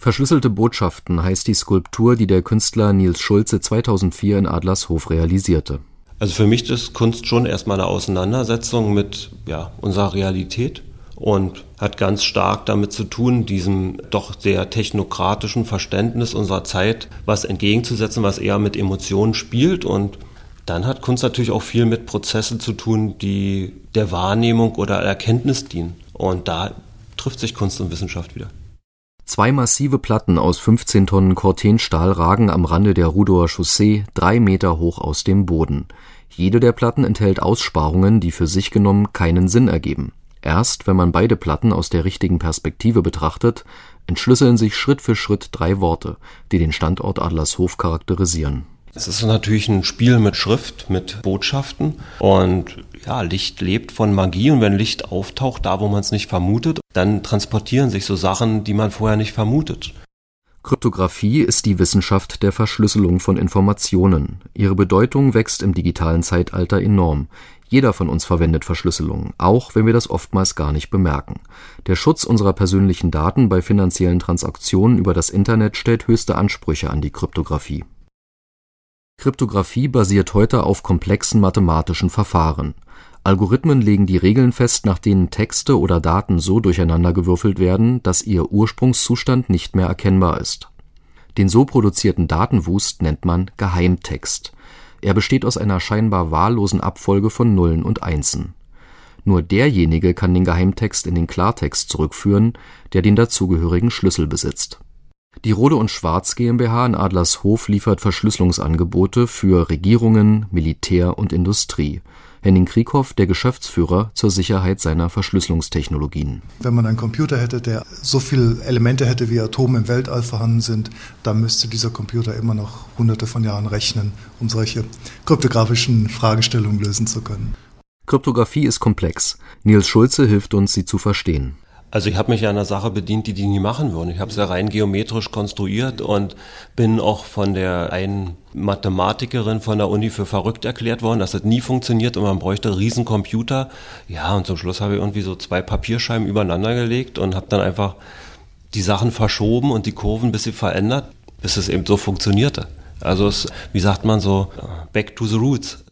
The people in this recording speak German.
Verschlüsselte Botschaften heißt die Skulptur, die der Künstler Nils Schulze 2004 in Adlershof realisierte. Also für mich ist Kunst schon erstmal eine Auseinandersetzung mit ja, unserer Realität und hat ganz stark damit zu tun, diesem doch sehr technokratischen Verständnis unserer Zeit was entgegenzusetzen, was eher mit Emotionen spielt. Und dann hat Kunst natürlich auch viel mit Prozessen zu tun, die der Wahrnehmung oder Erkenntnis dienen. Und da trifft sich Kunst und Wissenschaft wieder. Zwei massive Platten aus 15 Tonnen Cortenstahl ragen am Rande der Rudower Chaussee drei Meter hoch aus dem Boden. Jede der Platten enthält Aussparungen, die für sich genommen keinen Sinn ergeben. Erst wenn man beide Platten aus der richtigen Perspektive betrachtet, entschlüsseln sich Schritt für Schritt drei Worte, die den Standort Adlershof charakterisieren. Es ist natürlich ein Spiel mit Schrift, mit Botschaften und ja, Licht lebt von Magie und wenn Licht auftaucht, da wo man es nicht vermutet, dann transportieren sich so Sachen, die man vorher nicht vermutet. Kryptographie ist die Wissenschaft der Verschlüsselung von Informationen. Ihre Bedeutung wächst im digitalen Zeitalter enorm. Jeder von uns verwendet Verschlüsselung, auch wenn wir das oftmals gar nicht bemerken. Der Schutz unserer persönlichen Daten bei finanziellen Transaktionen über das Internet stellt höchste Ansprüche an die Kryptographie. Kryptographie basiert heute auf komplexen mathematischen Verfahren. Algorithmen legen die Regeln fest, nach denen Texte oder Daten so durcheinandergewürfelt werden, dass ihr Ursprungszustand nicht mehr erkennbar ist. Den so produzierten Datenwust nennt man Geheimtext. Er besteht aus einer scheinbar wahllosen Abfolge von Nullen und Einsen. Nur derjenige kann den Geheimtext in den Klartext zurückführen, der den dazugehörigen Schlüssel besitzt die Rohde und Schwarz GmbH in Adlershof liefert Verschlüsselungsangebote für Regierungen, Militär und Industrie. Henning Krieghoff, der Geschäftsführer zur Sicherheit seiner Verschlüsselungstechnologien. Wenn man einen Computer hätte, der so viele Elemente hätte, wie Atome im Weltall vorhanden sind, dann müsste dieser Computer immer noch hunderte von Jahren rechnen, um solche kryptografischen Fragestellungen lösen zu können. Kryptographie ist komplex. Nils Schulze hilft uns, sie zu verstehen. Also ich habe mich ja einer Sache bedient, die die nie machen würden. Ich habe es ja rein geometrisch konstruiert und bin auch von der einen Mathematikerin von der Uni für verrückt erklärt worden, dass das nie funktioniert und man bräuchte einen riesen. Ja, und zum Schluss habe ich irgendwie so zwei Papierscheiben übereinander gelegt und habe dann einfach die Sachen verschoben und die Kurven ein bisschen verändert, bis es eben so funktionierte. Also es, wie sagt man so, back to the roots.